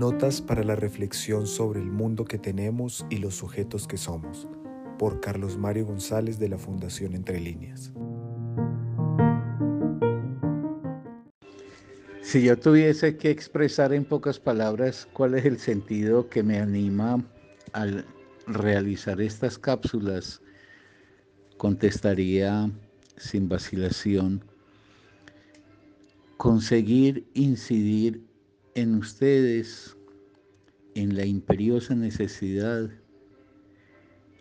Notas para la reflexión sobre el mundo que tenemos y los sujetos que somos, por Carlos Mario González de la Fundación Entre Líneas. Si yo tuviese que expresar en pocas palabras cuál es el sentido que me anima al realizar estas cápsulas, contestaría sin vacilación, conseguir incidir en ustedes en la imperiosa necesidad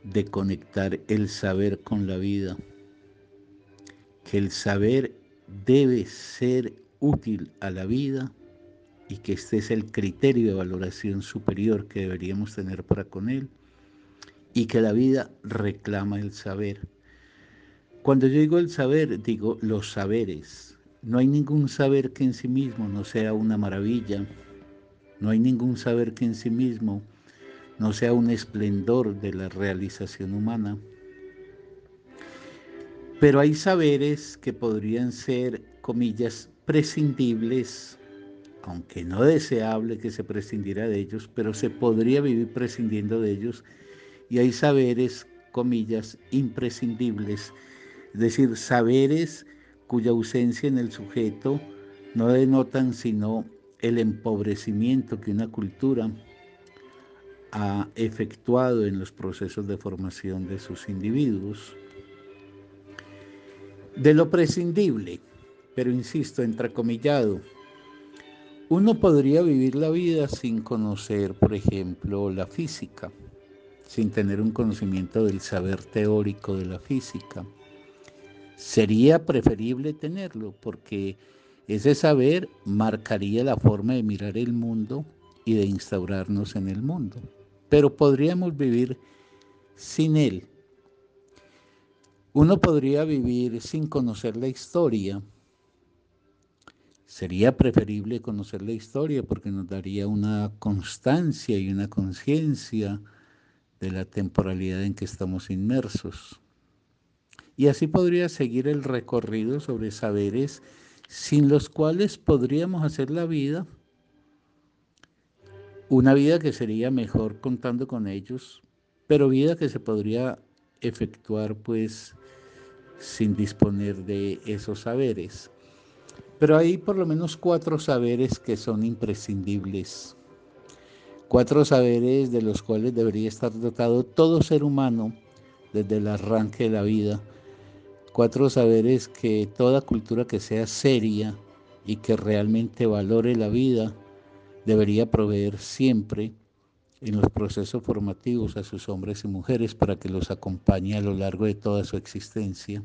de conectar el saber con la vida, que el saber debe ser útil a la vida y que este es el criterio de valoración superior que deberíamos tener para con él y que la vida reclama el saber. Cuando yo digo el saber, digo los saberes. No hay ningún saber que en sí mismo no sea una maravilla. No hay ningún saber que en sí mismo no sea un esplendor de la realización humana. Pero hay saberes que podrían ser, comillas, prescindibles, aunque no deseable que se prescindiera de ellos, pero se podría vivir prescindiendo de ellos. Y hay saberes, comillas, imprescindibles, es decir, saberes cuya ausencia en el sujeto no denotan sino el empobrecimiento que una cultura ha efectuado en los procesos de formación de sus individuos. De lo prescindible, pero insisto, entrecomillado. Uno podría vivir la vida sin conocer, por ejemplo, la física, sin tener un conocimiento del saber teórico de la física. Sería preferible tenerlo porque ese saber marcaría la forma de mirar el mundo y de instaurarnos en el mundo. Pero podríamos vivir sin él. Uno podría vivir sin conocer la historia, Sería preferible conocer la historia porque nos daría una constancia y una conciencia de la temporalidad en que estamos inmersos. Y así podría seguir el recorrido sobre saberes sin los cuales podríamos hacer la vida, una vida que sería mejor contando con ellos, pero vida que se podría efectuar pues sin disponer de esos saberes. Pero hay por lo menos cuatro saberes que son imprescindibles. Cuatro saberes de los cuales debería estar dotado todo ser humano desde el arranque de la vida. Cuatro saberes que toda cultura que sea seria y que realmente valore la vida debería proveer siempre en los procesos formativos a sus hombres y mujeres para que los acompañe a lo largo de toda su existencia.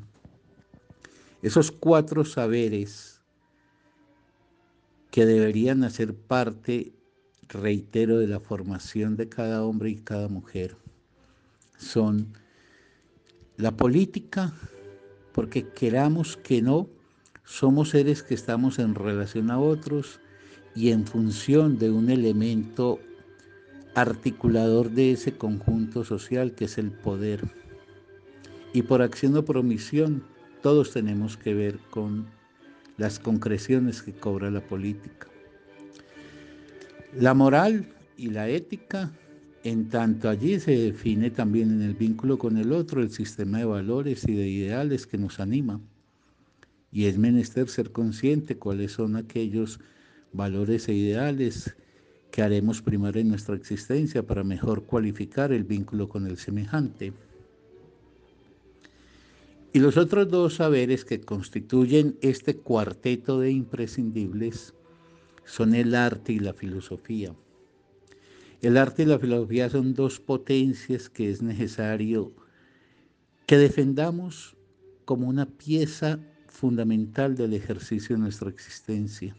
Esos cuatro saberes que deberían hacer parte, reitero, de la formación de cada hombre y cada mujer. Son la política, porque queramos que no, somos seres que estamos en relación a otros y en función de un elemento articulador de ese conjunto social que es el poder. Y por acción o por omisión, todos tenemos que ver con las concreciones que cobra la política. La moral y la ética, en tanto allí se define también en el vínculo con el otro el sistema de valores y de ideales que nos anima. Y es menester ser consciente cuáles son aquellos valores e ideales que haremos primar en nuestra existencia para mejor cualificar el vínculo con el semejante. Y los otros dos saberes que constituyen este cuarteto de imprescindibles son el arte y la filosofía. El arte y la filosofía son dos potencias que es necesario que defendamos como una pieza fundamental del ejercicio de nuestra existencia.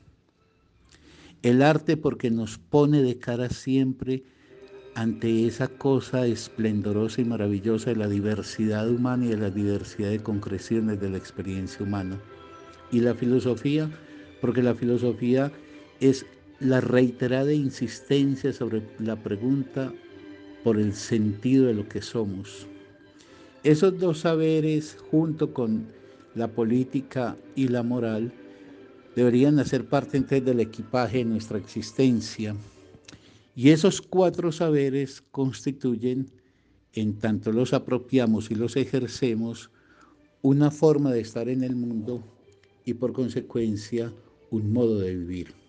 El arte porque nos pone de cara siempre ante esa cosa esplendorosa y maravillosa de la diversidad humana y de la diversidad de concreciones de la experiencia humana. Y la filosofía, porque la filosofía es la reiterada insistencia sobre la pregunta por el sentido de lo que somos. Esos dos saberes, junto con la política y la moral, deberían hacer parte del equipaje de nuestra existencia Y esos cuatro saberes constituyen, en tanto los apropiamos y los ejercemos, una forma de estar en el mundo y por consecuencia un modo de vivir.